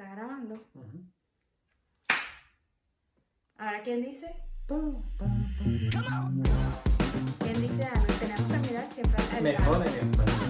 ¿Está grabando? Ahora, ¿quién dice? ¿Quién dice algo? Tenemos que mirar siempre al Mejor en español.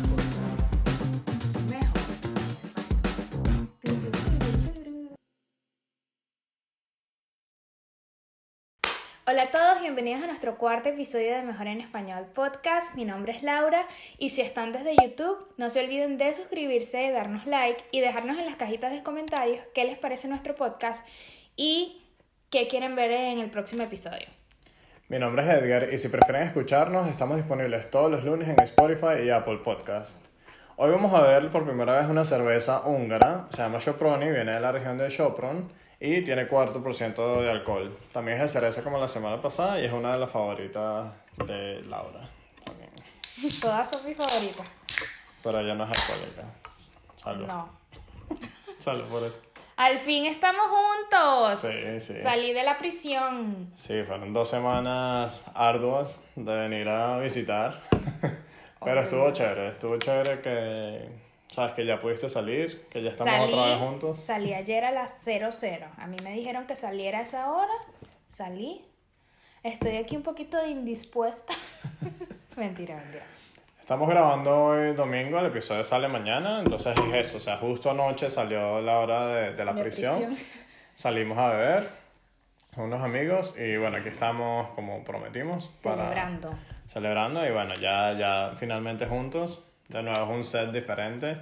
Hola a todos, bienvenidos a nuestro cuarto episodio de Mejor en Español Podcast. Mi nombre es Laura y si están desde YouTube, no se olviden de suscribirse, darnos like y dejarnos en las cajitas de comentarios qué les parece nuestro podcast y qué quieren ver en el próximo episodio. Mi nombre es Edgar y si prefieren escucharnos, estamos disponibles todos los lunes en Spotify y Apple Podcast. Hoy vamos a ver por primera vez una cerveza húngara, se llama Shoproni, viene de la región de Sopron y tiene 4% de alcohol. También es de cereza como la semana pasada y es una de las favoritas de Laura. También. Todas son mis favoritas. Pero ella no es alcohólica. Salud. No. Salud por eso. Al fin estamos juntos. Sí, sí. Salí de la prisión. Sí, fueron dos semanas arduas de venir a visitar. Pero estuvo chévere, estuvo chévere que, sabes, que ya pudiste salir, que ya estamos otra vez juntos. Salí ayer a las 00. A mí me dijeron que saliera a esa hora. Salí. Estoy aquí un poquito indispuesta. mentira, mentira. Estamos grabando hoy domingo, el episodio sale mañana, entonces es eso, o sea, justo anoche salió la hora de, de la De prisión. prisión. salimos a beber con unos amigos y bueno, aquí estamos como prometimos. para- Celebrando. celebrando y bueno, ya, ya finalmente juntos, de nuevo es un set diferente,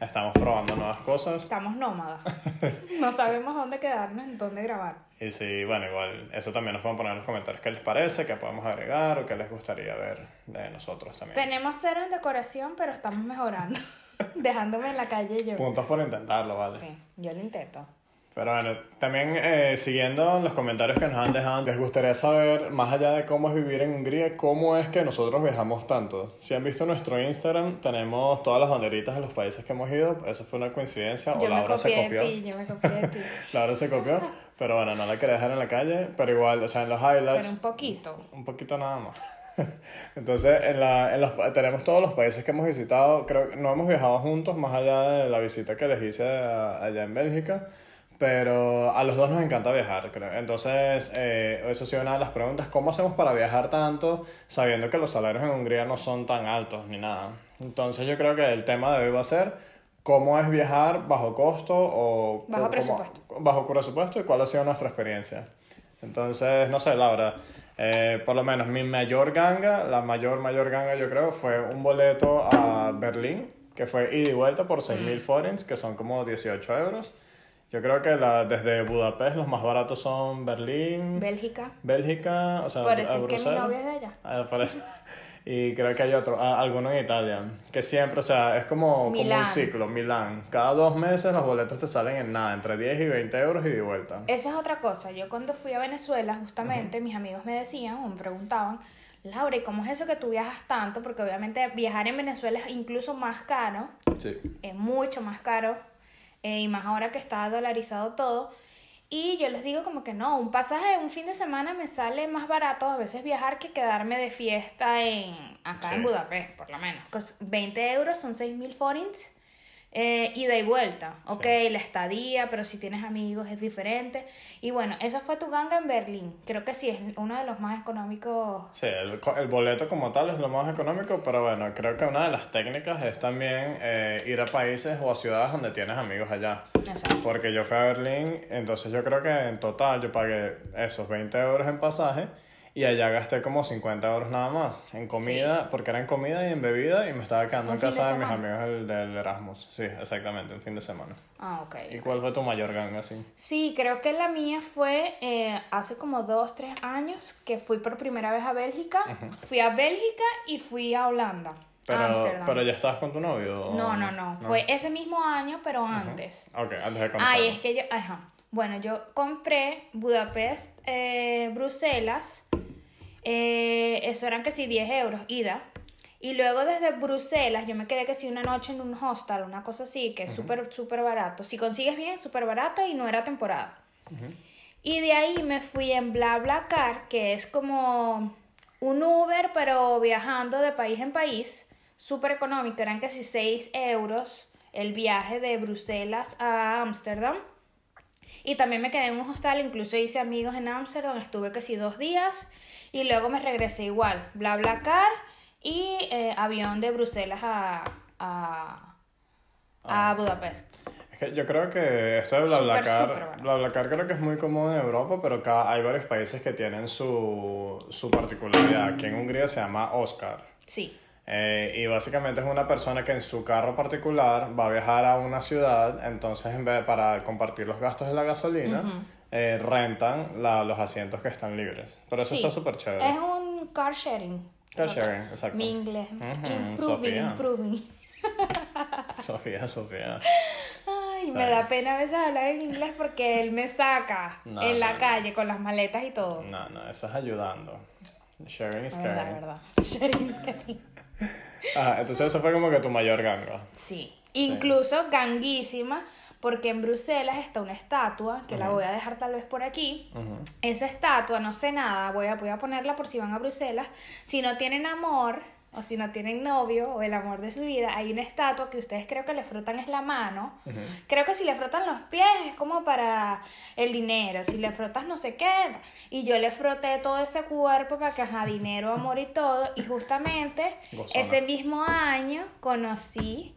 estamos probando nuevas cosas Estamos nómadas. No sabemos dónde quedarnos, ni dónde grabar. y sí, bueno, igual eso también nos pueden poner en los comentarios qué les parece, qué podemos agregar o qué les gustaría ver de nosotros también. Tenemos cero en decoración, pero estamos mejorando. Dejándome en la calle yo. Puntos por intentarlo, ¿vale? Sí, yo lo intento. Pero bueno, también eh, siguiendo los comentarios que nos han dejado, les gustaría saber, más allá de cómo es vivir en Hungría, cómo es que nosotros viajamos tanto. Si han visto nuestro Instagram, tenemos todas las banderitas de los países que hemos ido. Eso fue una coincidencia, o Yo me Laura se copió. ti, yo me copié de ti. Laura se copió, pero bueno, no la quería dejar en la calle, pero igual, o sea, en los highlights... Pero un poquito. Un poquito nada más. Entonces, en la, en los, tenemos todos los países que hemos visitado. Creo que no hemos viajado juntos, más allá de la visita que les hice a- allá en Bélgica. Pero a los dos nos encanta viajar, creo. Entonces, eh, eso ha sido una de las preguntas. ¿Cómo hacemos para viajar tanto sabiendo que los salarios en Hungría no son tan altos ni nada? Entonces, yo creo que el tema de hoy va a ser cómo es viajar bajo costo o... Bajo cómo- presupuesto. bajo presupuesto y cuál ha sido nuestra experiencia. Entonces, no sé, Laura, eh, por lo menos mi mayor ganga, la mayor, mayor ganga yo creo, fue un boleto a Berlín, que fue ida y vuelta por 6.000 Mm. forints, que son como 18 euros. Yo creo que la, desde Budapest los más baratos son Berlín, Bélgica. Bélgica, o sea, a es que mi Bruselas. novia es de allá. Ah. Y creo que hay otro, ah, alguno en Italia, que siempre, o sea, es como, como un ciclo, Milán. Cada dos meses los boletos te salen en nada, entre 10 y 20 euros y de vuelta. Esa es otra cosa. Yo cuando fui a Venezuela, justamente, mis amigos me decían o me preguntaban, Laura, ¿y cómo es eso que tú viajas tanto? Porque obviamente viajar en Venezuela es incluso más caro, Sí. es mucho más caro, eh, y más ahora que está dolarizado todo. Y yo les digo como que no, un pasaje un fin de semana me sale más barato a veces viajar que quedarme de fiesta en acá Sí. en Budapest, por lo menos. Cos- 20 euros son 6.000 forints. Eh, ida y vuelta, ok, la estadía, pero si tienes amigos es diferente. Y bueno, esa fue tu ganga en Berlín. Creo que sí, es uno de los más económicos. Sí, el, el boleto como tal es lo más económico, pero bueno, creo que una de las técnicas es también eh, ir a países o a ciudades donde tienes amigos allá. Exacto. Porque yo fui a Berlín, entonces yo creo que en total yo pagué esos 20 euros en pasaje y allá gasté como 50 euros nada más en comida, porque era en comida y en bebida y me estaba quedando en fin de casa de, mis amigos del, del Erasmus. Sí, exactamente, un fin de semana. Ah, ok. ¿Y cuál fue tu mayor ganga así? Sí, creo que la mía fue eh, hace como dos, tres años que fui por primera vez a Bélgica. Fui a Bélgica y fui a Holanda. Pero, pero ya estabas con tu novio. o No, no, no, Fue ese mismo año, pero antes. Ok, antes de Ay, conocerlo. es que yo, ajá. Bueno, yo compré Budapest, eh, Bruselas. eh, eso eran que sí 10 euros, ida. Y luego desde Bruselas, yo me quedé que sí una noche en un hostel, una cosa así, que es súper, súper barato. Si consigues bien, súper barato y no era temporada. Y de ahí me fui en BlaBlaCar, que es como un Uber, pero viajando de país en país. Súper económico, eran casi 6 euros el viaje de Bruselas a Ámsterdam. Y también me quedé en un hostal, incluso hice amigos en Ámsterdam, estuve casi dos días y luego me regresé igual, bla bla car y eh, avión de Bruselas a, a, a Budapest. Es que yo creo que esto de BlaBlaCar. BlaBlaCar creo que es muy común en Europa, pero acá hay varios países que tienen su, su particularidad. Aquí en Hungría se llama Oscar. Sí, Eh, y básicamente es una persona que en su carro particular va a viajar a una ciudad, entonces en vez para compartir los gastos de la gasolina, eh, rentan la- los asientos que están libres. Pero eso sí. está súper chévere. Es un car sharing. Car sharing, exacto. Mi inglés. Ujú, improving, Sofía. improving. Sofía, Sofía. Ay, me da pena a veces hablar en inglés porque él me saca No, en la no, no. calle con las maletas y todo. No, no, eso es ayudando. Sharing is verdad, caring. verdad. Sharing is caring. Ajá, entonces eso fue como que tu mayor ganga. Sí. Incluso ganguísima, porque en Bruselas está una estatua, que la voy a dejar tal vez por aquí. Esa estatua, no sé nada, voy a, voy a ponerla por si van a Bruselas. Si no tienen amor, o si no tienen novio, o el amor de su vida, hay una estatua que ustedes creo que le frotan es la mano. Creo que si le frotan los pies es como para el dinero, si le frotas no sé qué. Y yo le froté todo ese cuerpo para que, ajá, dinero, amor y todo. Y justamente Gozona. ese mismo año conocí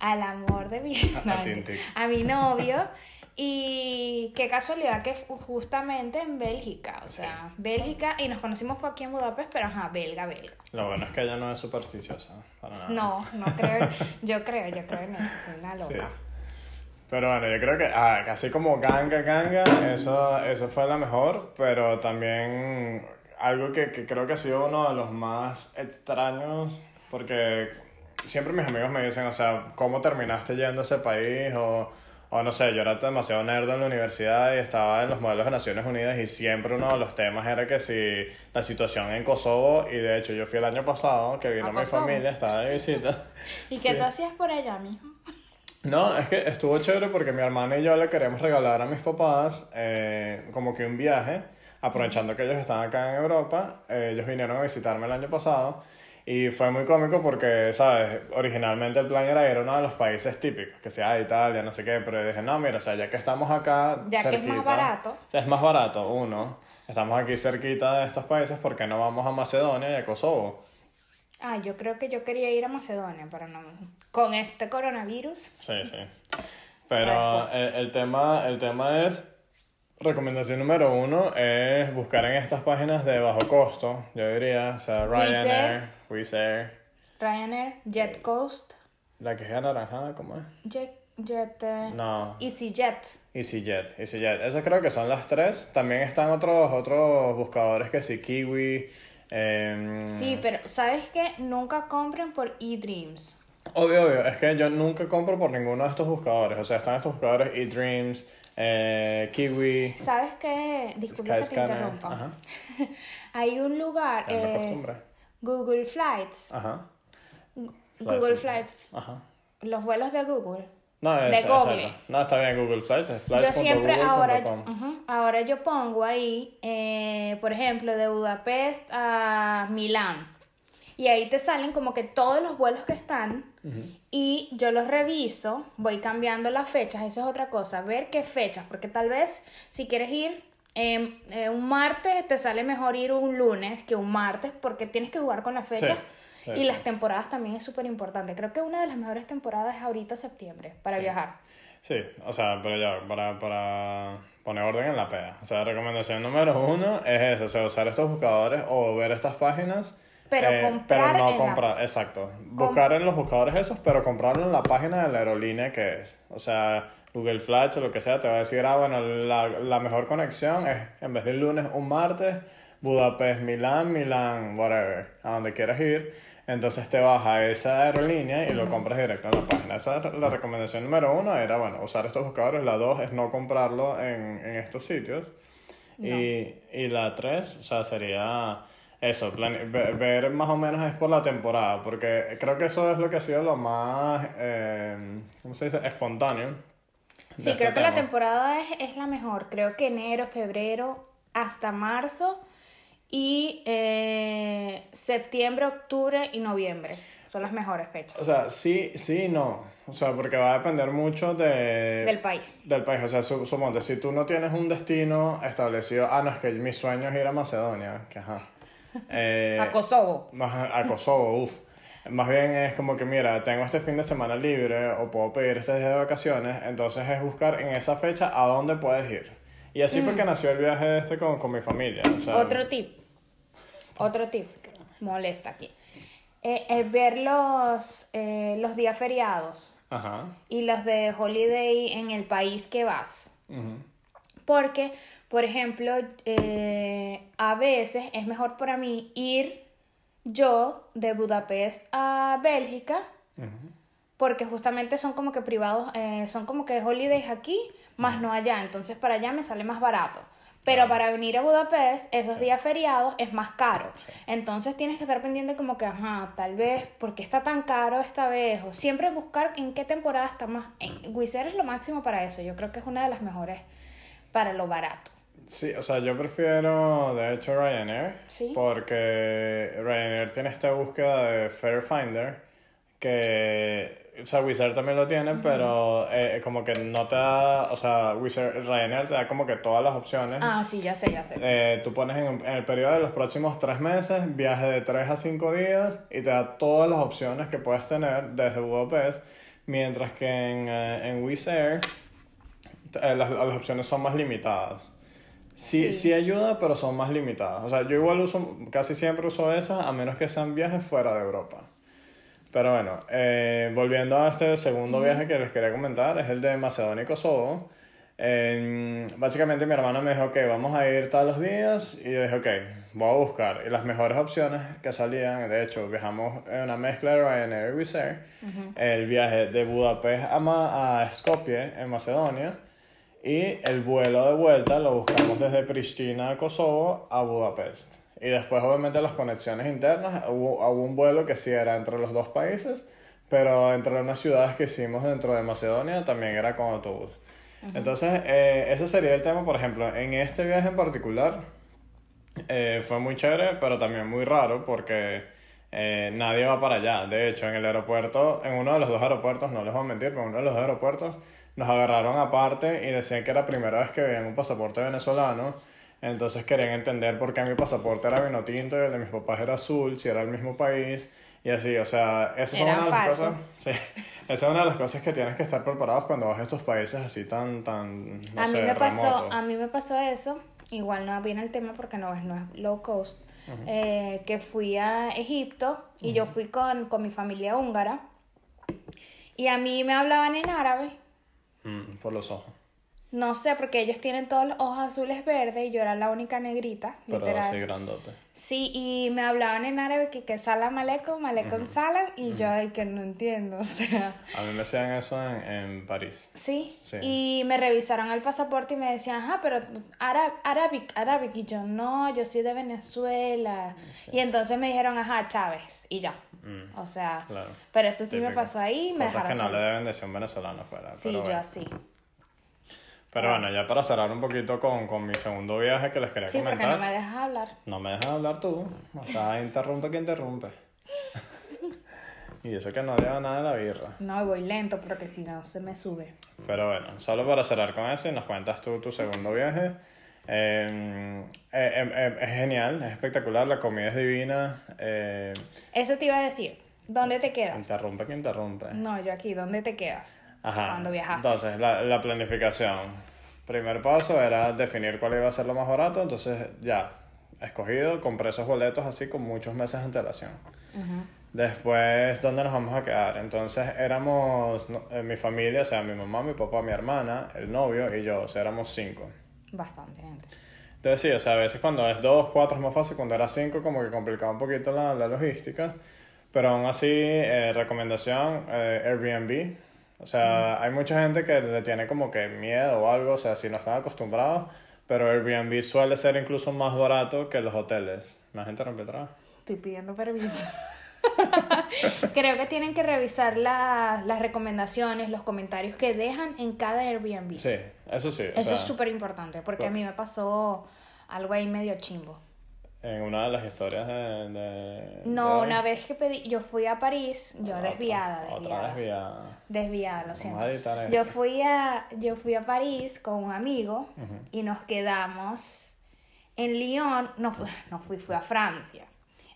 al amor de mi A- a Tintic. a mi novio. Y qué casualidad que justamente en Bélgica, o sea, Bélgica, y nos conocimos fue aquí en Budapest, pero ajá, belga, belga. Lo bueno es que ella no es supersticiosa. Para nada. No, no creo, yo creo, yo creo en eso, soy una Sí. loca. Pero bueno, yo creo que ah, casi como ganga, ganga, eso, eso fue la mejor, pero también algo que, que creo que ha sido uno de los más extraños, porque siempre mis amigos me dicen, o sea, ¿cómo terminaste yendo a ese país? O, o no sé, yo era demasiado nerd en la universidad y estaba en los modelos de Naciones Unidas y siempre uno de los temas era que si la situación en Kosovo, y de hecho yo fui el año pasado, que vino ¿A mi Kosovo? familia, estaba de visita. ¿Y Sí. qué tú hacías por allá, mijo? No, es que estuvo chévere porque mi hermana y yo le queríamos regalar a mis papás eh, como que un viaje, aprovechando que ellos estaban acá en Europa. Eh, ellos vinieron a visitarme el año pasado y fue muy cómico porque, ¿sabes? Originalmente el plan era ir a uno de los países típicos, que sea Italia, no sé qué, pero yo dije, no, mira, o sea, ya que estamos acá Ya que es más barato. es más barato, uno. Estamos aquí cerquita de estos países, ¿por qué no vamos a Macedonia y a Kosovo? Ah, yo creo que yo quería ir a Macedonia, pero no. Con este coronavirus. Sí, sí. Pero Después. el, el tema, el tema es, recomendación número uno es buscar en estas páginas de bajo costo, yo diría, o sea, Ryanair, Wizz Air, Ryanair, Jet Coast, la que es anaranjada, ¿cómo es? Jet, Jet, eh, No, EasyJet. EasyJet, EasyJet. Esas creo que son las tres. También están otros, otros buscadores que sí, Kiwi. em, Sí, pero ¿sabes qué? Nunca compren por eDreams. Obvio, obvio. Es que yo nunca compro por ninguno de estos buscadores. O sea, están estos buscadores eDreams, eh, Kiwi, ¿Sabes qué? Disculpa que te interrumpa. Ajá. Hay un lugar, me eh, acostumbré. Google Flights. Ajá. Google Flights. Flights. Ajá. Los vuelos de Google. No, De es, Google. exacto. No, está bien, Google Flights, es Yo siempre ahora, ahora yo pongo ahí, eh, por ejemplo, de Budapest a Milán. Y ahí te salen como que todos los vuelos que están y yo los reviso, voy cambiando las fechas, eso es otra cosa, ver qué fechas, porque tal vez si quieres ir eh, eh, un martes, te sale mejor ir un lunes que un martes, porque tienes que jugar con las fechas. sí, y sí. las temporadas también es súper importante. Creo que una de las mejores temporadas es ahorita septiembre para viajar. Sí, o sea, pero ya, para, para poner orden en la peda. O sea, recomendación número uno es eso, o sea, usar estos buscadores o ver estas páginas. Pero eh, comprar pero no en la- comprar, exacto. Buscar en los buscadores esos, pero comprarlo en la página de la aerolínea que es. O sea, Google Flights o lo que sea, te va a decir, ah, bueno, la, la mejor conexión es, en vez de un lunes, un martes, Budapest, Milán, Milán, whatever, a donde quieras ir. Entonces te vas a esa aerolínea y lo compras directo en la página. Esa es la recomendación número uno, era, bueno, usar estos buscadores. La dos es no comprarlo en, en estos sitios. Y, y la tres, o sea, sería eso, plane- ver más o menos es por la temporada, porque creo que eso es lo que ha sido lo más, eh, ¿cómo se dice? Espontáneo. Sí, este creo que la temporada es, es la mejor. Creo que enero, febrero, hasta marzo y eh, septiembre, octubre y noviembre son las mejores fechas. O sea, sí, sí, y no. O sea, porque va a depender mucho de... Del país. Del país. O sea, su, suponte, si tú no tienes un destino establecido... Ah, no, es que mi sueño es ir a Macedonia. Que ajá. Eh, A Kosovo. más a Kosovo, uff. Más bien es como que, mira, tengo este fin de semana libre o puedo pedir este día de vacaciones, entonces es buscar en esa fecha a dónde puedes ir. Y así fue que nació el viaje este con, con mi familia. O sea, Otro tip. Otro tip. Molesta aquí. Eh, es ver los, eh, los días feriados Ajá. y los de holiday en el país que vas. ujú, Porque, por ejemplo, eh, a veces es mejor para mí ir yo de Budapest a Bélgica, porque justamente son como que privados, eh, son como que holidays aquí, más no allá. Entonces para allá me sale más barato. Pero para venir a Budapest, esos días feriados es más caro. Entonces tienes que estar pendiente como que, ajá, tal vez, ¿por qué está tan caro esta vez? O siempre buscar en qué temporada está más... En, es lo máximo para eso. Yo creo que es una de las mejores para lo barato. Sí, o sea, yo prefiero, de hecho, Ryanair. Sí. Porque Ryanair tiene esta búsqueda de Fair Finder que, o sea, Wizz Air también lo tiene, pero eh, como que no te da, o sea, Wizz Air- Ryanair te da como que todas las opciones. Ah, sí, ya sé, ya sé. Eh, tú pones en, en el periodo de los próximos tres meses, viaje de tres a cinco días y te da todas las opciones que puedes tener desde Budapest, mientras que en, eh, en Wizz Air eh, las, las opciones son más limitadas. Sí, Sí. sí ayuda, pero son más limitadas. O sea, yo igual uso, casi siempre uso esas, a menos que sean viajes fuera de Europa. Pero bueno, eh, volviendo a este segundo viaje que les quería comentar, es el de Macedonia y Kosovo. Eh, básicamente mi hermano me dijo, ok, vamos a ir todos los días. Y yo dije, ok, voy a buscar. Y las mejores opciones que salían, de hecho, viajamos en una mezcla de Ryanair y Wizz Air. El viaje de Budapest a, Ma- a Skopje, en Macedonia. Y el vuelo de vuelta lo buscamos desde Pristina, Kosovo, a Budapest. Y después, obviamente, las conexiones internas. Hubo, hubo un vuelo que sí era entre los dos países, pero entre unas ciudades que hicimos dentro de Macedonia también era con autobús. Entonces, eh, ese sería el tema, por ejemplo, en este viaje en particular. eh, fue muy chévere, pero también muy raro porque eh, nadie va para allá. De hecho, en el aeropuerto, en uno de los dos aeropuertos, no les voy a mentir, pero en uno de los dos aeropuertos nos agarraron aparte y decían que era la primera vez que veían un pasaporte venezolano. Entonces querían entender por qué mi pasaporte era vino tinto y el de mis papás era azul, si era el mismo país. Y así, o sea, eso es Era una de las cosas. Sí, esa es una de las cosas que tienes que estar preparados cuando vas a estos países así tan, tan, no a, sé, mí me pasó, a mí me pasó eso, igual no viene el tema porque no es, no es low cost, eh, que fui a Egipto y yo fui con, con mi familia húngara y a mí me hablaban en árabe, Mm, por los ojos. No sé, porque ellos tienen todos los ojos azules verdes y yo era la única negrita, Pero literal. así grandote. Sí, y me hablaban en árabe que, que salam aleikum, aleikum salam, y yo, ay, que no entiendo, o sea... A mí me hacían eso en, en París. Sí. Sí. y me revisaron el pasaporte y me decían, ajá, pero Arabic, Arabic, y yo, no, yo soy de Venezuela. Y entonces me dijeron, ajá, Chávez, y ya. Mm, O sea, claro. pero eso sí me pasó ahí, me Cosas que dejaron no le deben decir un venezolano afuera. Sí, pero yo bueno. así. Pero bueno, ya para cerrar un poquito con, con mi segundo viaje que les quería Sí, porque comentar. no me dejas hablar. No me dejas hablar tú. O sea, interrumpe que interrumpe. y eso que no lleva nada de la birra. No, voy lento porque si no se me sube. Pero bueno, solo para cerrar con eso y nos cuentas tú tu segundo viaje. Eh, eh, eh, eh, es genial, es espectacular, la comida es divina. Eh, Eso te iba a decir. ¿Dónde te quedas? interrumpe que interrumpe. No, yo aquí, ¿dónde te quedas? Ajá. Cuando viajaste. Entonces, la, la planificación. Primer paso era definir cuál iba a ser lo más barato, entonces ya, escogido, compré esos boletos así con muchos meses de antelación. Después, ¿dónde nos vamos a quedar? Entonces, éramos no, eh, mi familia, o sea, mi mamá, mi papá, mi hermana, el novio y yo, o sea, éramos cinco. Bastante gente. Entonces sí, o sea, a veces cuando es dos, cuatro es más fácil, cuando era cinco como que complicaba un poquito la, la logística, pero aún así, eh, recomendación, eh, Airbnb. O sea, hay mucha gente que le tiene como que miedo o algo, o sea, si no están acostumbrados, pero Airbnb suele ser incluso más barato que los hoteles. La gente rompe. Estoy pidiendo permiso. Creo que tienen que revisar la- las recomendaciones, los comentarios que dejan en cada Airbnb. Sí, eso sí. o Eso sea, es súper importante porque a mí me pasó algo ahí medio chimbo. En una de las historias de... de- No, de- una vez que pedí, yo fui a París, yo Otra- desviada, Otra desviada. desviada. Desviada, lo Vamos siento. a. Yo fui a, yo fui a París con un amigo y nos quedamos en Lyon, no fui, no fui, fui a Francia.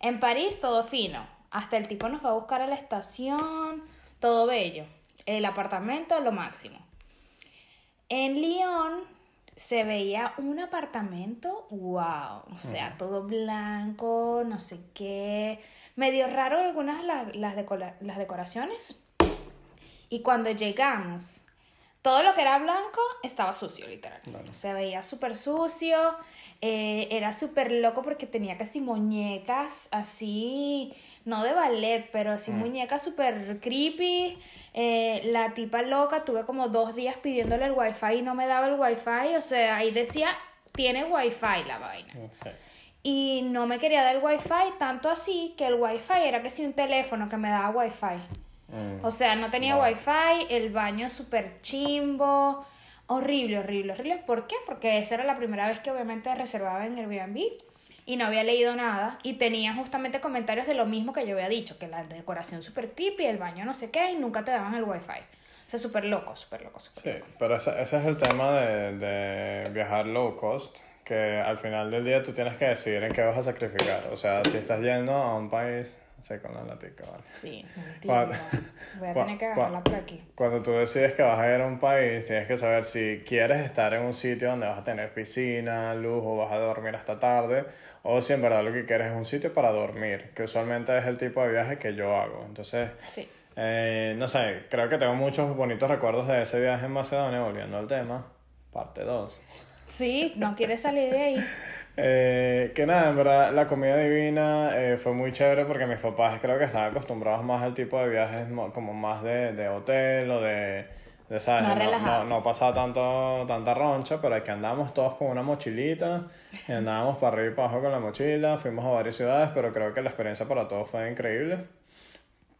En París todo fino, hasta el tipo nos fue a buscar a la estación, todo bello. El apartamento lo máximo. En Lyon se veía un apartamento, wow, o sea, todo blanco, no sé qué, medio raro algunas las, las, decora- las decoraciones. Y cuando llegamos, todo lo que era blanco estaba sucio, literal. Se veía súper sucio, eh, era súper loco porque tenía casi muñecas así, no de ballet, pero así Mm. muñecas súper creepy. Eh, la tipa loca, tuve como dos días pidiéndole el wifi y no me daba el wifi, o sea, ahí decía, tiene wifi la vaina. Sí. Y no me quería dar el wifi, tanto así que el wifi era que si un teléfono que me daba wifi. Mm. O sea, no tenía Wow. wifi, el baño súper chimbo, horrible, horrible, horrible. ¿Por qué? Porque esa era la primera vez que obviamente reservaba en Airbnb y no había leído nada y tenía justamente comentarios de lo mismo que yo había dicho, que la decoración súper creepy, el baño no sé qué y nunca te daban el wifi. O sea, súper loco, súper loco, súper Sí, pero ese, ese es el tema de, de viajar low cost, que al final del día tú tienes que decidir en qué vas a sacrificar. O sea, si estás yendo a un país, con la latica, ¿vale? Sí, Cuando-. Voy a tener que agarrarla por aquí. Cuando tú decides que vas a ir a un país, tienes que saber si quieres estar en un sitio donde vas a tener piscina, lujo, vas a dormir hasta tarde, o si en verdad lo que quieres es un sitio para dormir, que usualmente es el tipo de viaje que yo hago. Entonces, Sí. eh, no sé, creo que tengo muchos bonitos recuerdos de ese viaje en Macedonia, volviendo al tema, parte 2. Sí, no quieres salir de ahí. Eh, que nada, en verdad la comida divina eh, fue muy chévere porque mis papás creo que estaban acostumbrados más al tipo de viajes mo- como más de, de hotel o de, de ¿sabes? Más no, no, no pasaba tanto, tanta roncha, pero aquí andábamos todos con una mochilita y andábamos para arriba y para abajo con la mochila, fuimos a varias ciudades, pero creo que la experiencia para todos fue increíble.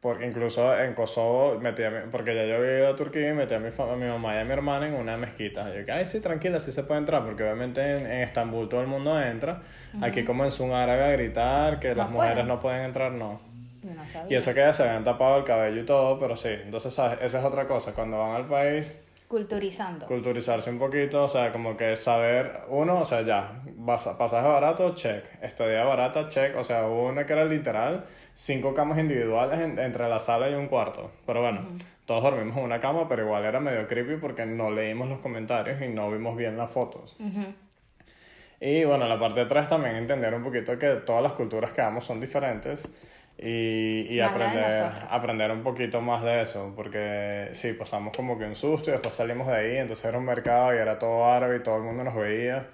Porque incluso en Kosovo, metí a mi- porque ya yo había ido a Turquía y metí a mi, a mi mamá y a mi hermana en una mezquita. Yo dije, ay, sí, tranquila, sí se puede entrar, porque obviamente en, en Estambul todo el mundo entra. Aquí comenzó un árabe a gritar que No las mujeres pueden. no pueden entrar, no. Yo no sabía. Y eso que ya se habían tapado el cabello y todo, pero sí. Entonces, ¿sabes? Esa es otra cosa. Cuando van al país, Culturizando. culturizarse un poquito, o sea, como que saber, uno, o sea, ya, pasaje barato, check, estadía barata, check, o sea, hubo una que era literal, cinco camas individuales en- entre la sala y un cuarto, pero bueno, todos dormimos en una cama, pero igual era medio creepy porque no leímos los comentarios y no vimos bien las fotos. Ujú. Y bueno, la parte de atrás también entender un poquito que todas las culturas que vamos son diferentes y, y aprender, aprender un poquito más de eso, porque sí, pasamos como que un susto y después salimos de ahí, entonces era un mercado y era todo árabe y todo el mundo nos veía.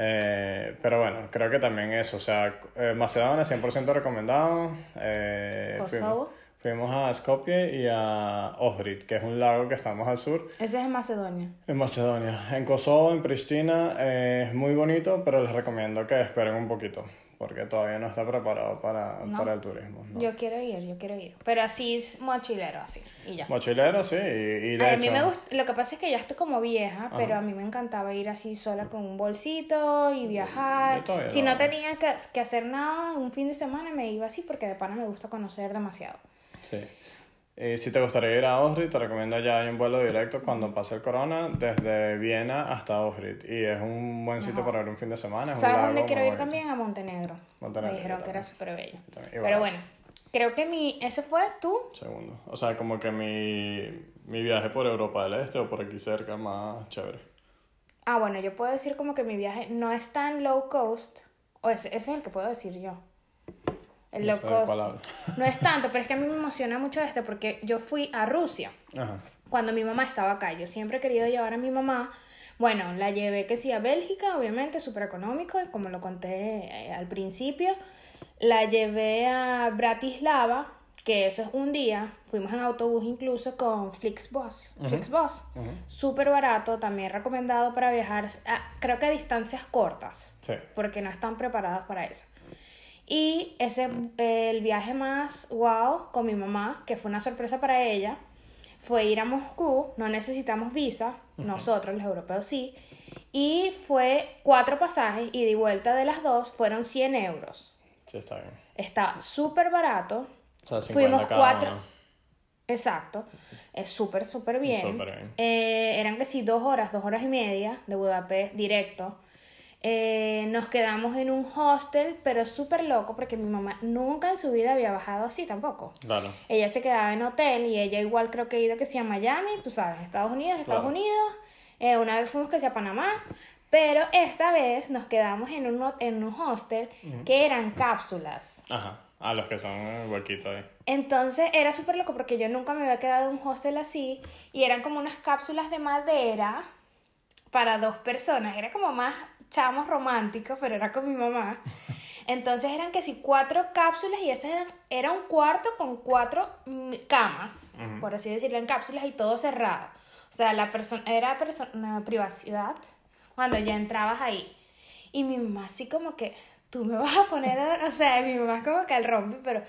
Eh, pero bueno, creo que también eso, o sea, eh, Macedonia 100% recomendado. Eh, Kosovo. Fuimos, fuimos a Skopje y a Ohrid, que es un lago que estamos al sur. Ese es en Macedonia. En Macedonia. En Kosovo, en Pristina, eh, es muy bonito, pero les recomiendo que esperen un poquito, porque todavía no está preparado para, No. para el turismo. ¿no? Yo quiero ir, yo quiero ir. Pero así es mochilero, así. Y ya. Mochilero, sí, y, y de Ay, a hecho... mí me gusta, lo que pasa es que ya estoy como vieja, pero a mí me encantaba ir así sola con un bolsito y viajar. Yo Si no. no tenía que, que hacer nada un fin de semana, me iba así porque de pana me gusta conocer demasiado. Sí. Y si te gustaría ir a Ohrid, te recomiendo ya hay un vuelo directo cuando pase el corona, desde Viena hasta Ohrid. Y es un buen sitio para ir un fin de semana. Es un ¿Sabes dónde quiero ir bonito. también? A Montenegro. Montenegro, Me dijeron que era súper bello. Pero barato. bueno, creo que mi... ¿Ese fue tú? Segundo. O sea, como que mi, mi viaje por Europa del Este o por aquí cerca más chévere. Ah, bueno, yo puedo decir como que mi viaje no es tan low cost. O ese, ese es el que puedo decir yo. El No hablo. No es tanto, pero es que a mí me emociona mucho este porque yo fui a Rusia Ajá. cuando mi mamá estaba acá. Yo siempre he querido llevar a mi mamá. Bueno, la llevé que sí a Bélgica, obviamente, súper económico, y como lo conté eh, al principio. La llevé a Bratislava, que eso es un día. Fuimos en autobús incluso con Flixbus. Flixbus. Ujú. Súper barato, también recomendado para viajar, a- creo que a distancias cortas Sí. porque no están preparados para eso. Y ese, el viaje más wow con mi mamá, que fue una sorpresa para ella, fue ir a Moscú, no necesitamos visa, nosotros los europeos sí, Y fue cuatro pasajes y de vuelta de las dos fueron 100 euros. Sí, está bien. Está súper barato. O sea, 50 Fuimos cada cuatro. uno. Exacto. Es súper, súper bien. Súper bien. Eh, eran que sí, dos horas, dos horas y media de Budapest directo. Eh, nos quedamos en un hostel, pero súper loco porque mi mamá nunca en su vida había bajado así tampoco. Claro. Ella se quedaba en hotel y ella igual creo que ha ido que sea a Miami, tú sabes, Estados Unidos, Estados Claro. Unidos. Eh, una vez fuimos que sea a Panamá, pero esta vez nos quedamos en un, en un hostel que eran cápsulas. Ajá. A los que son el huequito ahí. Entonces era súper loco porque yo nunca me había quedado en un hostel así y eran como unas cápsulas de madera para dos personas. Era como más chamos románticos, pero era con mi mamá. Entonces eran que sí, cuatro cápsulas y esas eran, era un cuarto con cuatro camas, por así decirlo, en cápsulas y todo cerrado. O sea, la persona era perso- una privacidad cuando ya entrabas ahí. Y mi mamá así como que, tú me vas a poner a... O sea, mi mamá como que al rompe, pero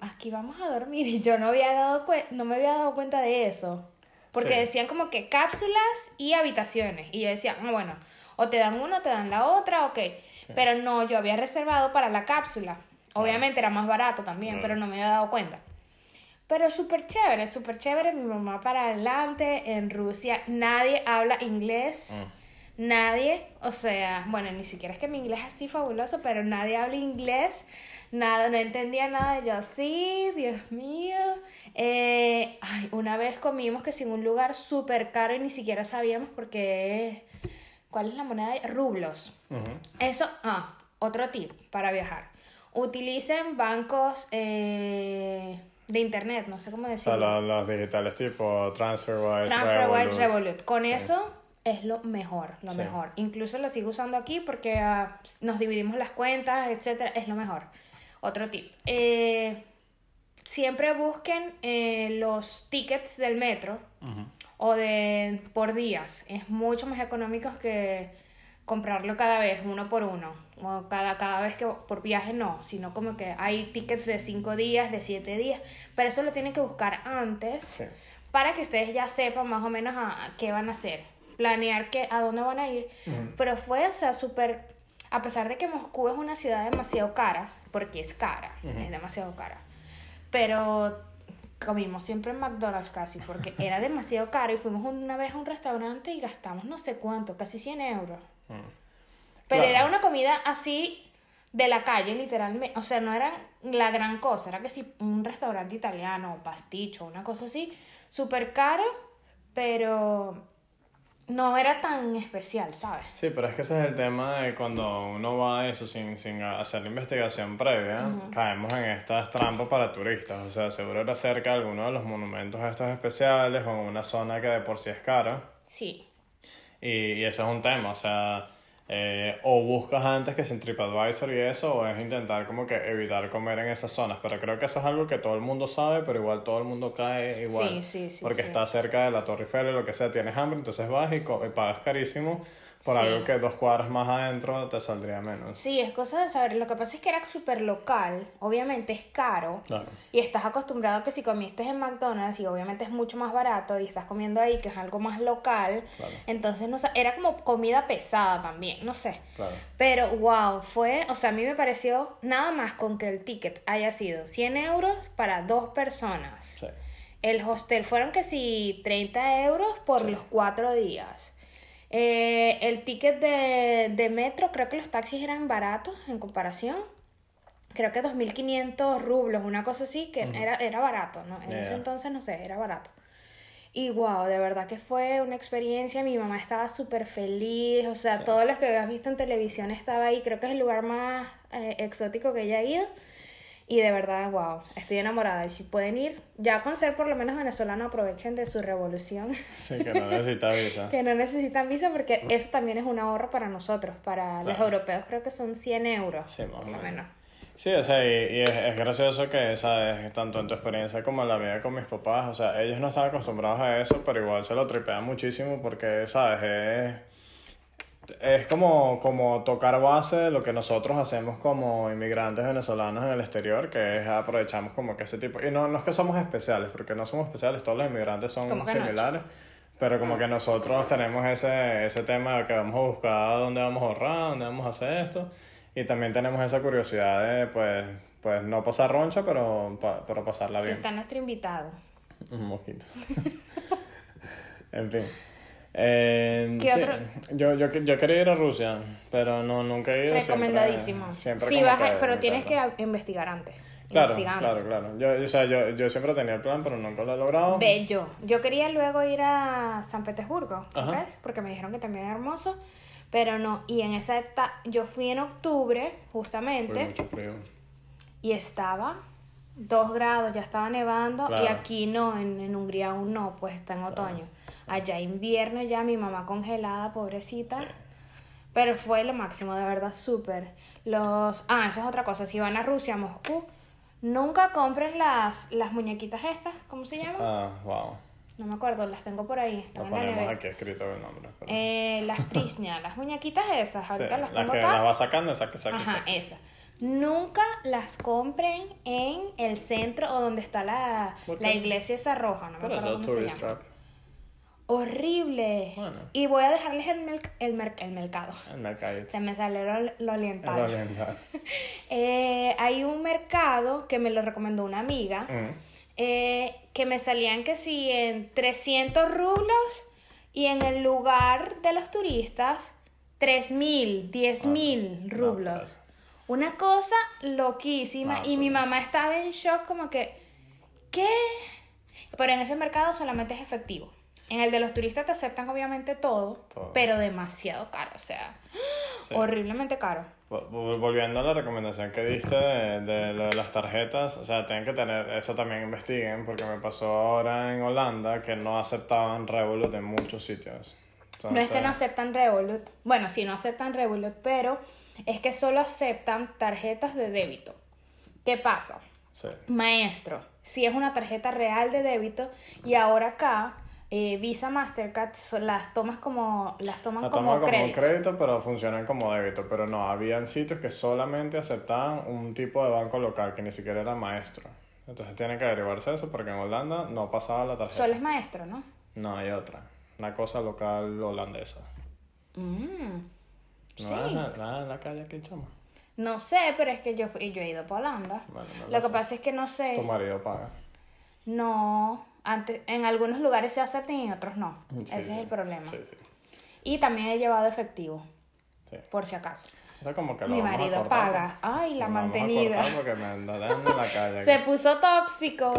aquí vamos a dormir. Y yo no, había dado no me había dado cuenta de eso. Porque Sí. decían como que cápsulas y habitaciones. Y yo decía, ah, bueno, o te dan una o te dan la otra, ok. Pero no, yo había reservado para la cápsula. Obviamente era más barato también, pero no me había dado cuenta. Pero súper chévere, súper chévere. Mi mamá para adelante. En Rusia nadie habla inglés. Mm. Nadie, o sea, bueno, ni siquiera es que mi inglés es así fabuloso, pero nadie habla inglés. Nada, no entendía nada. Yo sí, Dios mío. Eh, ay, una vez comimos que sin un lugar súper caro y ni siquiera sabíamos porque... ¿Cuál es la moneda? Rublos. Eso, ah, otro tip para viajar. Utilicen bancos eh, de internet, no sé cómo O sea, decirlo. los, los digitales tipo TransferWise, TransferWise, Revolut. Revolut. Con Sí. eso es lo mejor, lo Sí. mejor. Incluso lo sigo usando aquí porque ah, nos dividimos las cuentas, etcétera. Es lo mejor. Otro tip. Eh, siempre busquen eh, los tickets del metro o de por días. Es mucho más económico que comprarlo cada vez, uno por uno. O cada, cada vez que por viaje no, sino como que hay tickets de 5 días, de 7 días. Pero eso lo tienen que buscar antes Sí. para que ustedes ya sepan más o menos a, a qué van a hacer. Planear que, a dónde van a ir. Pero fue, o sea, súper... A pesar de que Moscú es una ciudad demasiado cara, porque es cara, es demasiado cara. Pero comimos siempre en McDonald's casi, porque era demasiado caro y fuimos una vez a un restaurante y gastamos no sé cuánto, casi 100 euros. Pero Claro. era una comida así de la calle, literalmente. O sea, no era la gran cosa, era que si un restaurante italiano o pasticho, una cosa así, súper caro, pero no era tan especial, ¿sabes? Sí, pero es que ese es el tema de cuando uno va a eso sin, sin hacer la investigación previa, caemos en estas trampas para turistas. O sea, seguro era cerca de alguno de los monumentos estos especiales o en una zona que de por sí es cara. Sí. Y, y ese es un tema, o sea, eh, o buscas antes que sin TripAdvisor y eso, o es intentar como que evitar comer en esas zonas. Pero creo que eso es algo que todo el mundo sabe, pero igual todo el mundo cae igual. Sí, sí, sí, Porque está cerca de la Torre Eiffel o lo que sea, tienes hambre, entonces vas y, y pagas carísimo por Sí. algo que dos cuadras más adentro te saldría menos. Sí, es cosa de saber. Lo que pasa es que era súper local, obviamente es caro. Claro. Y estás acostumbrado a que si comiste en McDonald's y obviamente es mucho más barato y estás comiendo ahí que es algo más local, Claro. entonces no era como comida pesada también, no sé. Claro. Pero wow, fue, o sea, a mí me pareció nada más con que el ticket haya sido 100 euros para dos personas. Sí. El hostel fueron que sí 30 euros por Sí. los cuatro días. Eh, el ticket de, de metro, creo que los taxis eran baratos en comparación. Creo que 2.500 rublos, una cosa así, que era, era barato, ¿no? En ese entonces, no sé, era barato. Y wow, de verdad que fue una experiencia. Mi mamá estaba súper feliz. O sea, todos los que habías visto en televisión estaba ahí. Creo que es el lugar más eh, exótico que ella ha ido. Y de verdad, wow, estoy enamorada. Y si pueden ir, ya con ser por lo menos venezolano, aprovechen de su revolución. Sí, que no necesita visa. que no necesitan visa porque eso también es un ahorro para nosotros. Para los europeos creo que son 100 euros. Sí, más o por lo menos. menos. Sí, o sea, y, y es, es gracioso que, ¿sabes? Tanto en tu experiencia como en la mía con mis papás, o sea, ellos no están acostumbrados a eso, pero igual se lo tripean muchísimo porque, ¿sabes? Es, es como, como tocar base de lo que nosotros hacemos como inmigrantes venezolanos en el exterior, que es aprovechamos como que ese tipo... Y no, no es que somos especiales, porque no somos especiales, todos los inmigrantes son ¿Cómo que no, similares. Pero como que nosotros tenemos ese, ese tema de que vamos a buscar dónde vamos a ahorrar, dónde vamos a hacer esto. Y también tenemos esa curiosidad de, pues, pues no pasar roncha, pero, pero pasarla bien. Está nuestro invitado. Un mosquito. en fin. Eh, ¿Qué sí, otro? Yo, yo, yo quería ir a Rusia, pero no, nunca he ido. siempre- Recomendadísimo. Siempre, sí, como vas a- que pero tienes que investigar antes. Claro, Investigando. claro, claro. Yo, o sea, yo, yo siempre tenía el plan, pero nunca lo he logrado. Bello. Yo quería luego ir a San Petersburgo. ¿ves? Porque me dijeron que también es hermoso, pero no. Y en esa etapa, yo fui en octubre, Uy, justamente, mucho frío. y estaba dos grados, ya estaba nevando, y Claro. aquí no, en, en Hungría aún no, pues está en otoño. Allá invierno ya, mi mamá congelada, pobrecita. Pero fue lo máximo, de verdad, súper. Los... Ah, eso es otra cosa. Si van a Rusia, a Moscú, nunca compren las, las muñequitas estas, ¿cómo se llaman? Ah, wow. No me acuerdo, las tengo por ahí, Lo están en la nevera. aquí escrito el nombre. pero- Eh, las prisnia, las muñequitas esas, Sí, ahorita las las pongo que acá. las va sacando, saque, saque, Ajá, saque. esas. Nunca las compren en el centro o donde está la, ¿Por la iglesia esa roja, no me Pero acuerdo cómo se llama. Horrible. Bueno. Y voy a dejarles el, el, mer- el mercado. El mercadito. Se me salió lo, lo oriental. lo oriental. Eh, hay un mercado que me lo recomendó una amiga. Mm. eh, que me salían que sí en 300 rublos y en el lugar de los turistas 3.000, 10.000 no, rublos. pues. Una cosa loquísima No, y mi mamá estaba en shock como que, ¿qué? Pero en ese mercado solamente es efectivo. En el de los turistas te aceptan obviamente todo, Todo. pero demasiado caro, o sea, Sí. horriblemente caro. Vol- vol- Volviendo a la recomendación que diste de, de lo de las tarjetas, o sea, tienen que tener, eso también investiguen, porque me pasó ahora en Holanda que no aceptaban Revolut en muchos sitios. No es que no aceptan Revolut. Bueno, sí, no aceptan Revolut, pero es que solo aceptan tarjetas de débito. ¿Qué pasa? Sí. Maestro, si es una tarjeta real de débito y ahora acá eh, Visa Mastercard las tomas como las toman La como toman como crédito. crédito, pero funcionan como débito. Pero no, habían sitios que solamente aceptaban un tipo de banco local, que ni siquiera era maestro. Entonces tienen que averiguarse eso, porque en Holanda no pasaba la tarjeta. Solo es maestro, ¿no? No, hay otra. Una cosa local holandesa. Mm, ¿No Sí. es en la, en calle aquí, chama? No sé, pero es que yo, fui- yo he ido para Holanda. Bueno, no lo Lo que sé. pasa es que no sé. Tu marido paga. No, antes, en algunos lugares se aceptan y en otros no. Sí, Ese sí. es el problema. Sí, sí. Y también he llevado efectivo, sí. por si acaso. O sea, como que lo Mi marido cortar, paga. pues. Ay, la mantenida. porque me en la calle. Se puso tóxico.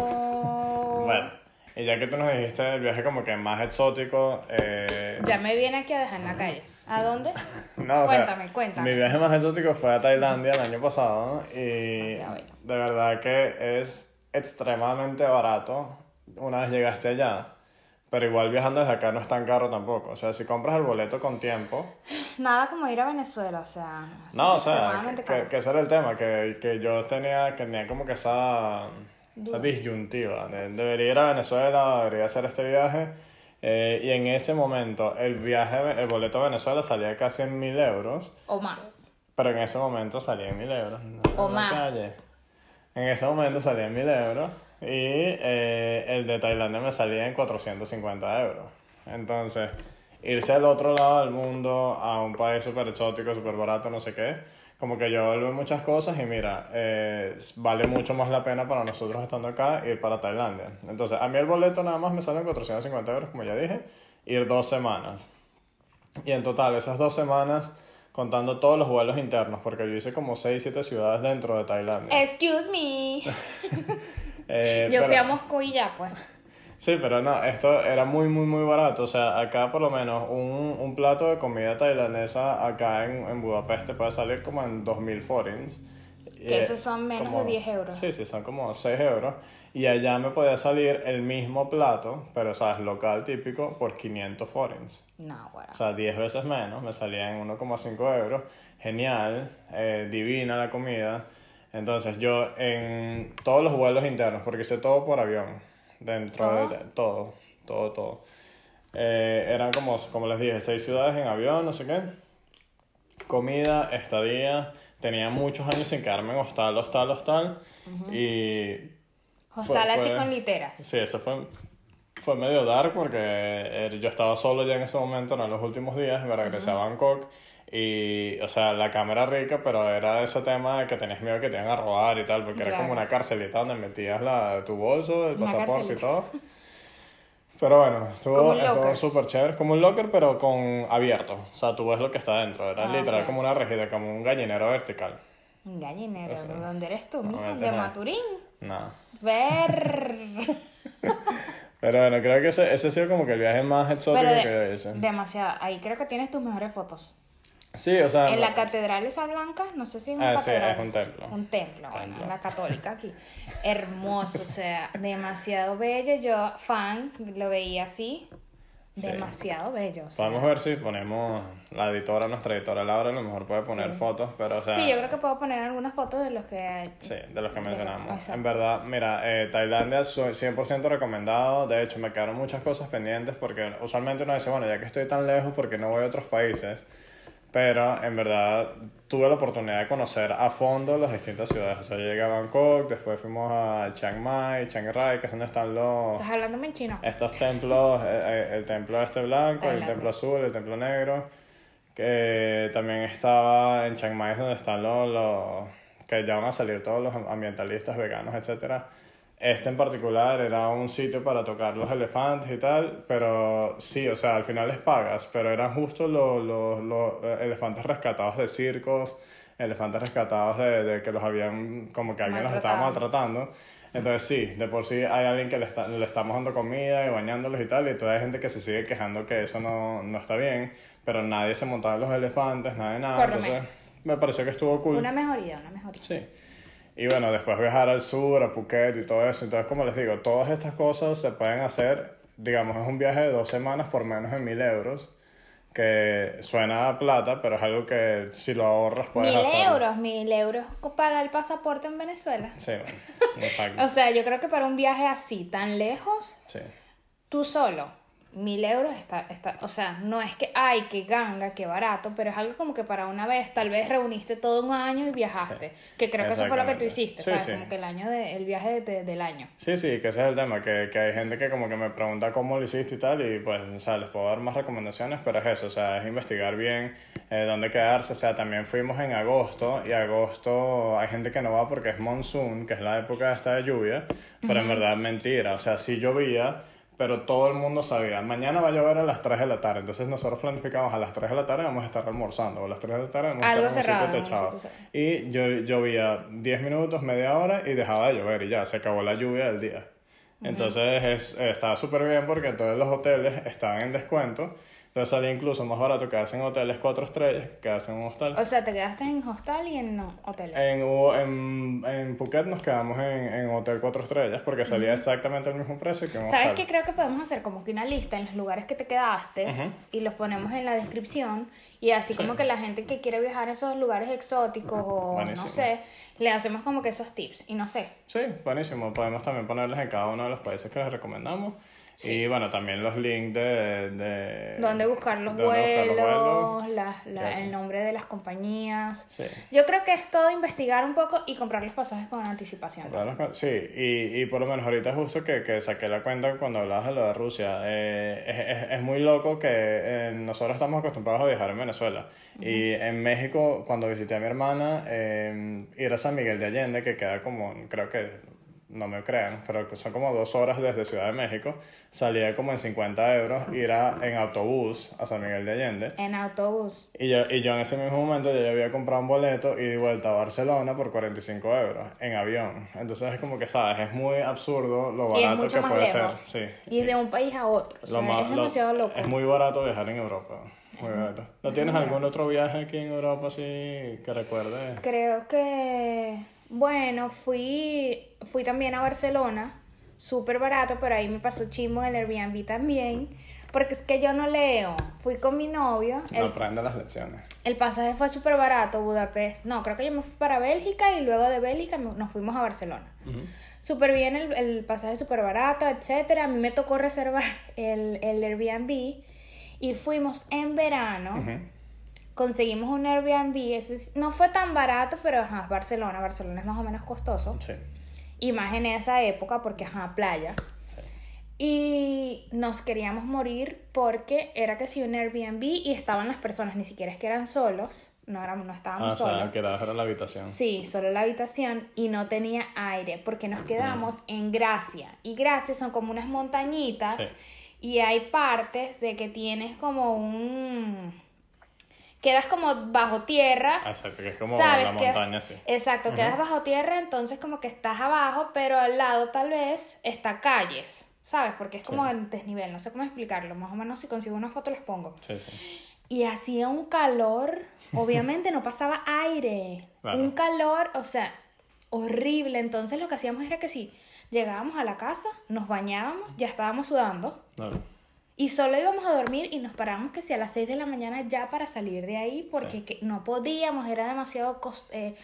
Bueno, y ya que tú nos dijiste el viaje como que más exótico, eh, Ya me viene aquí a dejar en la calle. ¿A dónde? No, o sea, Cuéntame, cuéntame. Mi viaje más exótico fue a Tailandia el año pasado y de verdad que es extremadamente barato una vez llegaste allá. Pero igual viajando desde acá no es tan caro tampoco. O sea, si compras el boleto con tiempo. Nada como ir a Venezuela, o sea. No, o sea, que, que- que ese era el tema, que, que yo tenía, que tenía como que esa, esa disyuntiva. de- debería ir a Venezuela, debería hacer este viaje. Eh, y en ese momento el viaje, el boleto a Venezuela salía casi en mil euros. O más. Pero en ese momento salía en mil euros. no, O en más. calle. En ese momento salía en mil euros. Y eh, el de Tailandia me salía en 450 euros. Entonces, irse al otro lado del mundo, a un país súper exótico, súper barato, no sé qué. Como que yo evalué muchas cosas y mira, eh, vale mucho más la pena para nosotros estando acá ir para Tailandia. Entonces, a mí el boleto nada más me sale en 450 euros, como ya dije, ir dos semanas. Y en total, esas dos semanas, contando todos los vuelos internos, porque yo hice como 6, 7 ciudades dentro de Tailandia. Excuse me. Eh, Yo fui pero- a Moscú y ya, pues. Sí, pero no, esto era muy, muy, muy barato. O sea, acá por lo menos un, un plato de comida tailandesa acá en, en Budapest te puede salir como en 2.000 forints. Que Eh, esos son menos de 10 euros. Sí, sí, son como 6 euros. Y allá me podía salir el mismo plato, pero, ¿sabes? Local típico, por 500 forints. No, bueno. O sea, 10 veces menos, me salía en 1,5 euros. Genial, eh, divina la comida. Entonces yo en todos los vuelos internos, porque hice todo por avión, dentro ¿Todo? de todo, todo, todo. Eh, eran como, como les dije, seis ciudades en avión, no sé qué. Comida, estadía. Tenía muchos años sin quedarme en hostal, hostal, hostal. Y Hostal así fue- con literas. Sí, eso fue, fue medio dark porque eh, yo estaba solo ya en ese momento, en los últimos días, me regresé a Bangkok. Y, o sea, la cámara rica, pero era ese tema de que tenías miedo que te iban a robar y tal, porque era como Claro. una carcelita donde metías la, tu bolso, el Una pasaporte y todo. Pero bueno, estuvo, súper chévere, como un locker, pero con abierto. O sea, tú ves lo que está dentro. Era Ah, literal ok. como una regida, como un gallinero vertical. Un gallinero, O sea, ¿de dónde eres tú, no, mijo? De a- Maturín. Nada. Ver. Pero bueno, creo que ese, ese ha sido como que el viaje más exótico de- que yo hice. demasiado. Ahí creo que tienes tus mejores fotos. Sí, o sea. En la catedral esa blanca, no sé si es Ah, sí, catedral. es un templo. Un templo, bueno, la católica aquí. Hermoso, o sea, demasiado bello. Yo, fan, lo veía así. Sí. Demasiado bello. o sea. Podemos ver si ponemos la editora, nuestra editora Laura, a lo mejor puede poner Sí. fotos, pero o sea. Sí, yo creo que puedo poner algunas fotos de los que... Sí, de los que de- mencionamos. En verdad, mira, eh, Tailandia soy 100% recomendado. De hecho, me quedaron muchas cosas pendientes porque usualmente uno dice, bueno, ya que estoy tan lejos, porque no voy a otros países? Pero en verdad tuve la oportunidad de conocer a fondo las distintas ciudades. O sea, yo llegué a Bangkok, después fuimos a Chiang Mai, Chiang Rai, que es donde están los, ¿Estás hablándome en chino? estos templos, eh, eh, el templo este blanco, el templo azul, el templo negro, que también estaba en Chiang Mai es donde están los, los que ya van a salir todos los ambientalistas veganos, etcétera. Este en particular era un sitio para tocar los elefantes y tal, pero sí, o sea, al final les pagas, pero eran justo los, los, los eh, elefantes rescatados de circos, elefantes rescatados de, de que los habían, como que alguien los estaba maltratando. Entonces sí, de por sí hay alguien que le, está, le estamos dando comida y bañándolos y tal, y toda hay gente que se sigue quejando que eso no, no está bien, pero nadie se montaba en los elefantes, nada de nada, Por entonces menos. me pareció que estuvo cool. Una mejoría, una mejoría. Sí. Y bueno, después viajar al sur, a Phuket y todo eso. Entonces, como les digo, todas estas cosas se pueden hacer, digamos, es un viaje de dos semanas por menos de mil euros, que suena a plata, pero es algo que si lo ahorras puedes Mil hacerlo. euros, mil euros paga el pasaporte en Venezuela. Sí, bueno, exacto. O sea, yo creo que para un viaje así, tan lejos, Sí. tú solo, mil euros está, está, o sea, no es que, ay, qué ganga, qué barato, pero es algo como que para una vez, tal vez reuniste todo un año y viajaste, Sí, que creo que eso fue lo que tú hiciste, Sí, ¿sabes? sí. Como que el año de, el viaje de- del año. Sí, sí, que ese es el tema, que, que hay gente que como que me pregunta cómo lo hiciste y tal, y pues, o sea, les puedo dar más recomendaciones, pero es eso, o sea, es investigar bien eh, dónde quedarse, o sea, también fuimos en agosto, y agosto hay gente que no va porque es monsoon, que es la época esta de lluvia, pero en verdad es mentira, o sea, sí llovía, pero todo el mundo sabía, mañana va a llover a las 3 de la tarde, entonces nosotros planificamos a las 3 de la tarde vamos a estar almorzando, o a las 3 de la tarde vamos a estar en cerrado, un en un sitio techado. Y yo, llovía 10 minutos, media hora y dejaba de llover y ya, se acabó la lluvia del día. Entonces es, estaba súper bien porque todos los hoteles estaban en descuento. Entonces salía incluso más barato quedarse en hoteles 4 estrellas que quedarse en un hostal. O sea, te quedaste en hostal y en no, hoteles. En, en, en Phuket nos quedamos en, en hotel 4 estrellas porque salía exactamente el mismo precio que un ¿Sabes hostal. qué creo que podemos hacer? Como que una lista en los lugares que te quedaste y los ponemos en la descripción y así Sí. como que la gente que quiere viajar a esos lugares exóticos o Buenísimo. no sé, le hacemos como que esos tips y no sé. Sí, buenísimo. Podemos también ponerles en cada uno de los países que les recomendamos. Y bueno, también los links de... de Dónde buscar los buscar vuelos, vuelos. la- el nombre de las compañías. Sí. Yo creo que es todo investigar un poco y comprar los pasajes con anticipación. Sí, y, y por lo menos ahorita justo que, que saqué la cuenta cuando hablabas de lo de Rusia, eh, es, es, es muy loco que eh, nosotros estamos acostumbrados a viajar en Venezuela. Y en México, cuando visité a mi hermana, eh, ir a San Miguel de Allende, que queda como, creo que, no me crean, pero son como dos horas desde Ciudad de México, salía como en 50 euros ir a, en autobús a San Miguel de Allende. En autobús. Y yo, y yo en ese mismo momento yo ya había comprado un boleto y de vuelta a Barcelona por 45 euros en avión. Entonces es como que, ¿sabes? Es muy absurdo lo barato que puede lejos. ser. Sí. Y de un país a otro. O sea, Lo es lo- demasiado loco. Es muy barato viajar en Europa. Muy barato. ¿No tienes algún otro viaje aquí en Europa así que recuerdes? Creo que, bueno, fui, fui también a Barcelona, súper barato, pero ahí me pasó chimo el Airbnb también, porque es que yo no leo. Fui con mi novio, No el, aprende las lecciones. el pasaje fue súper barato, Budapest. No, creo que yo me fui para Bélgica y luego de Bélgica nos fuimos a Barcelona. Súper bien el, el pasaje, súper barato, etcétera. A mí me tocó reservar el, el Airbnb y fuimos en verano Ujú. Conseguimos un Airbnb, no fue tan barato, pero ajá, es Barcelona, Barcelona es más o menos costoso, Sí. y más en esa época porque ajá, playa. sí. Y nos queríamos morir porque era que si un Airbnb y estaban las personas, ni siquiera es que eran solos, no, éramos, no Ah, estábamos o sea, que era la habitación. Sí, solo la habitación y no tenía aire porque nos quedamos en Gracia. Y Gracia son como unas montañitas Sí. y hay partes de que tienes como un... Quedas como bajo tierra. Exacto, que es como ¿sabes? la montaña, sí. Exacto, quedas bajo tierra, entonces como que estás abajo, pero al lado tal vez está calles, ¿sabes? Porque es como Sí. en desnivel, no sé cómo explicarlo, más o menos si consigo una foto les pongo. Sí, sí. Y hacía un calor, obviamente no pasaba aire, Claro. un calor, o sea, horrible. Entonces lo que hacíamos era que si llegábamos a la casa, nos bañábamos, ya estábamos sudando Claro. Y solo íbamos a dormir y nos parábamos que si a las 6 de la mañana ya para salir de ahí porque Sí. que no podíamos, era demasiado eh,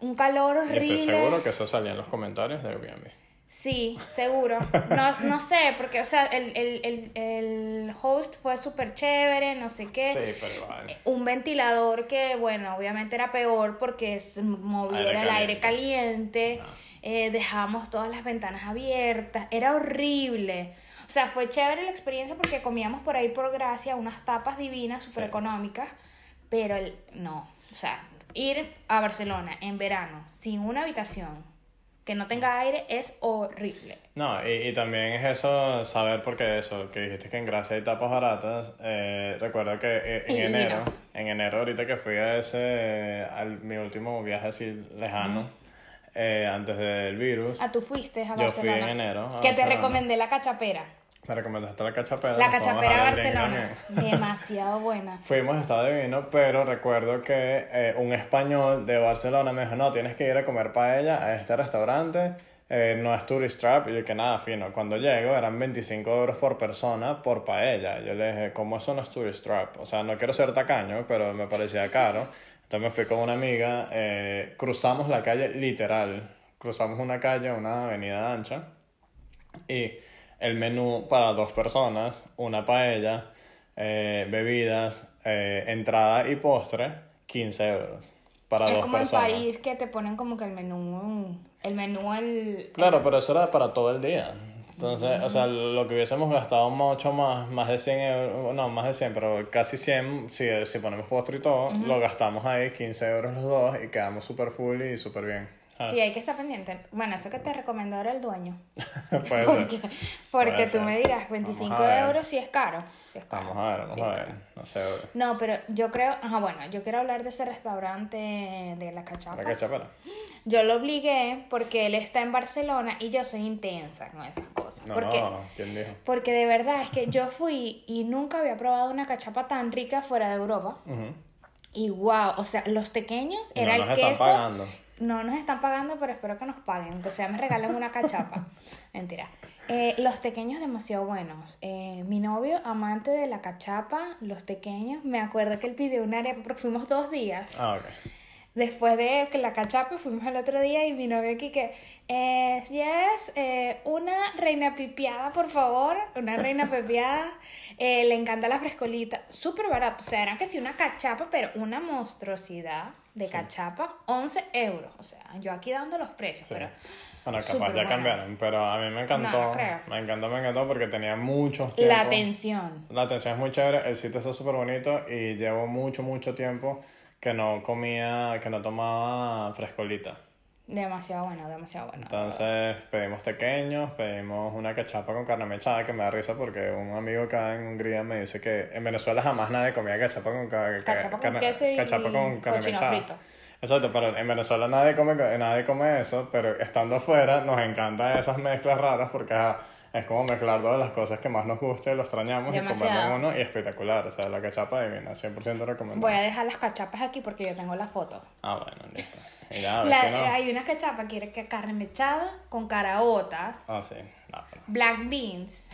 un calor Y horrible. estoy seguro que eso salía en los comentarios de Airbnb. Sí, seguro. No, no sé, porque, o sea, el, el, el, el host fue súper chévere, no sé qué. Sí, pero igual. Un ventilador que, bueno, obviamente era peor porque se movía Aire el aire caliente. caliente. Ah. eh, dejábamos todas las ventanas abiertas. Era horrible. O sea, fue chévere la experiencia porque comíamos por ahí por gracia unas tapas divinas, súper Sí. económicas. Pero el, no. O sea, ir a Barcelona en verano sin una habitación que no tenga aire es horrible. No, y, y también es eso, saber porque eso, que dijiste que en Gracia hay tapas baratas. Eh, recuerdo que eh, en Y enero, en enero ahorita que fui a ese, al, mi último viaje así lejano, eh, antes del virus, Ah, tú fuiste a Yo fui Barcelona. en enero a Que te Barcelona. recomendé la cachapera. me recomendaste la cachapera. La cachapera link Barcelona. Demasiado buena. Fuimos, estaba divino, pero recuerdo que eh, un español de Barcelona me dijo, no, tienes que ir a comer paella a este restaurante, eh, no es tourist trap, y yo que nada, fino. Cuando llego eran 25 euros por persona por paella. Yo le dije, ¿cómo eso no es tourist trap? O sea, no quiero ser tacaño, pero me parecía caro. Entonces me fui con una amiga, eh, cruzamos la calle literal, cruzamos una calle, una avenida ancha, y el menú para dos personas, una paella, eh, bebidas, eh, entrada y postre, 15 euros. Para es dos como personas. en París que te ponen como que el menú, el menú, el... Claro, pero eso era para todo el día. Entonces, o sea, lo que hubiésemos gastado mucho más, más de 100 euros, no, más de 100, pero casi 100, si, si ponemos postre y todo, lo gastamos ahí, 15 euros los dos, y quedamos súper full y súper bien. Ah, Sí, hay que estar pendiente. Bueno, eso que te recomendó era el dueño. puede Porque, ser. porque Puede tú ser. me dirás, 25 Vamos a ver. euros si es caro. Sí es caro. Vamos a ver, vamos a ver. No sé, No, pero yo creo, ajá, bueno, yo quiero hablar de ese restaurante de la cachapa. la cachapera. Yo lo obligué porque él está en Barcelona y yo soy intensa con esas cosas. No, porque, ¿quién dijo? porque de verdad es que yo fui y nunca había probado una cachapa tan rica fuera de Europa. Y wow, o sea, los pequeños era no el queso. No nos están pagando, pero espero que nos paguen, que sea me regalen una cachapa. Mentira. Eh, los tequeños demasiado buenos. Eh, mi novio, amante de la cachapa, los tequeños, me acuerdo que él pidió una arepa porque fuimos dos días. Ah, ok. Después de que la cachapa fuimos al otro día y mi novio aquí que, eh, yes, eh, una reina pipiada, por favor, una reina pipiada, eh, le encanta la frescolita, súper barato, o sea, eran que sí una cachapa, pero una monstruosidad de cachapa, 11 euros, o sea, yo aquí dando los precios, Sí. pero Bueno, capaz ya buena. cambiaron, pero a mí me encantó. No, no creo. Me encantó, me encantó porque tenía muchos la tiempos. atención, La atención es muy chévere, el sitio está súper bonito y llevo mucho, mucho tiempo que no comía, que no tomaba frescolita. Demasiado bueno, demasiado bueno. Entonces pedimos pequeños, pedimos una cachapa con carne mechada que me da risa porque un amigo acá en Hungría me dice que en Venezuela jamás nadie comía cachapa con, ca- ca- Cachapa con queso y cachapa con carne mechada. frito. Exacto, pero en Venezuela nadie come, nadie come eso, pero estando afuera nos encantan esas mezclas raras porque es como mezclar todas las cosas que más nos gusta y lo extrañamos y comerlo uno y espectacular. O sea, la cachapa divina, 100% recomendable. Voy a dejar las cachapas aquí porque yo tengo la foto. Ah, bueno, listo. Ver La- no- Hay una cachapa que que carne mechada con caraotas, Ah, sí. No, black beans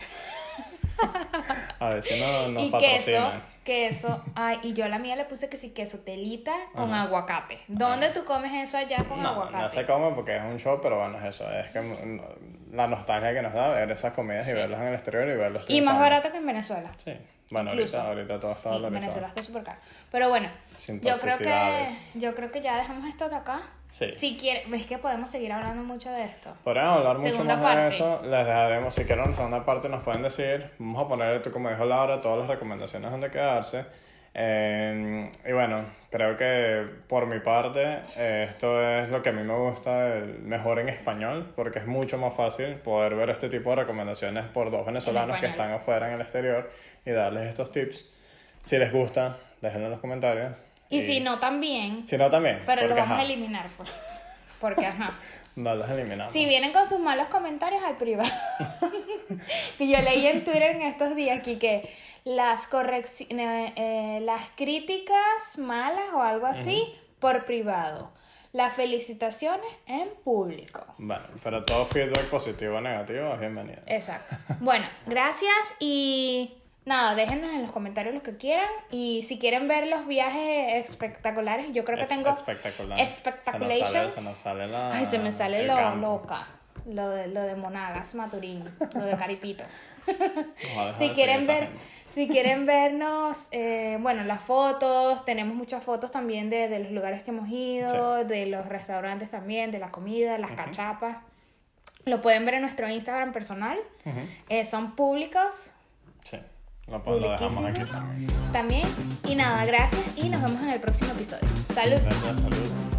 A si no nos y queso, patrocinan. queso. Ay, y yo a la mía le puse que sí, queso telita con Ajá. aguacate. ¿Dónde tú comes eso allá con No, aguacate? no se come porque es un show, pero bueno, es eso. Es que la nostalgia que nos da ver esas comidas y verlas en el exterior y verlos y más barato que en Venezuela. Sí, Bueno, incluso. ahorita, ahorita todo está Y valorizado. Venezuela está súper caro. Pero bueno, yo creo que yo creo que ya dejamos esto de acá. Sí. Si quieren, es que podemos seguir hablando mucho de esto. Podríamos hablar mucho Segunda más de parte. eso. Les dejaremos, si quieren una segunda parte, nos pueden decir. Vamos a poner, como dijo Laura, todas las recomendaciones donde quedarse. Eh, y bueno, creo que por mi parte, eh, esto es lo que a mí me gusta el mejor en español, porque es mucho más fácil poder ver este tipo de recomendaciones por dos venezolanos que están afuera en el exterior y darles estos tips. Si les gusta, déjenlo en los comentarios. Y, si no, también. Si no, también. Pero lo vamos a ajá, eliminar. pues. Porque, ajá. No los eliminamos. Si vienen con sus malos comentarios al privado. que yo leí en Twitter en estos días aquí que las correcciones, las críticas malas o algo así por privado. Las felicitaciones en público. Bueno, pero todo feedback positivo o negativo es bienvenido. Exacto. Bueno, gracias y nada, déjenos en los comentarios lo que quieran y si quieren ver los viajes espectaculares, yo creo que Es tengo espectacular. Espectaculation. Se nos sale, se nos sale la. Ay, se me sale lo campo. loca. Lo de, lo de Monagas, Maturín, lo de Caripito. Si de quieren ver, si quieren vernos, eh, bueno, las fotos, tenemos muchas fotos también de, de los lugares que hemos ido, de los restaurantes también, de la comida, las cachapas. Lo pueden ver en nuestro Instagram personal. Eh, son públicos Sí, lo, lo dejamos aquí también. Y nada, gracias y nos vemos en el próximo episodio. Salud. Gracias, salud.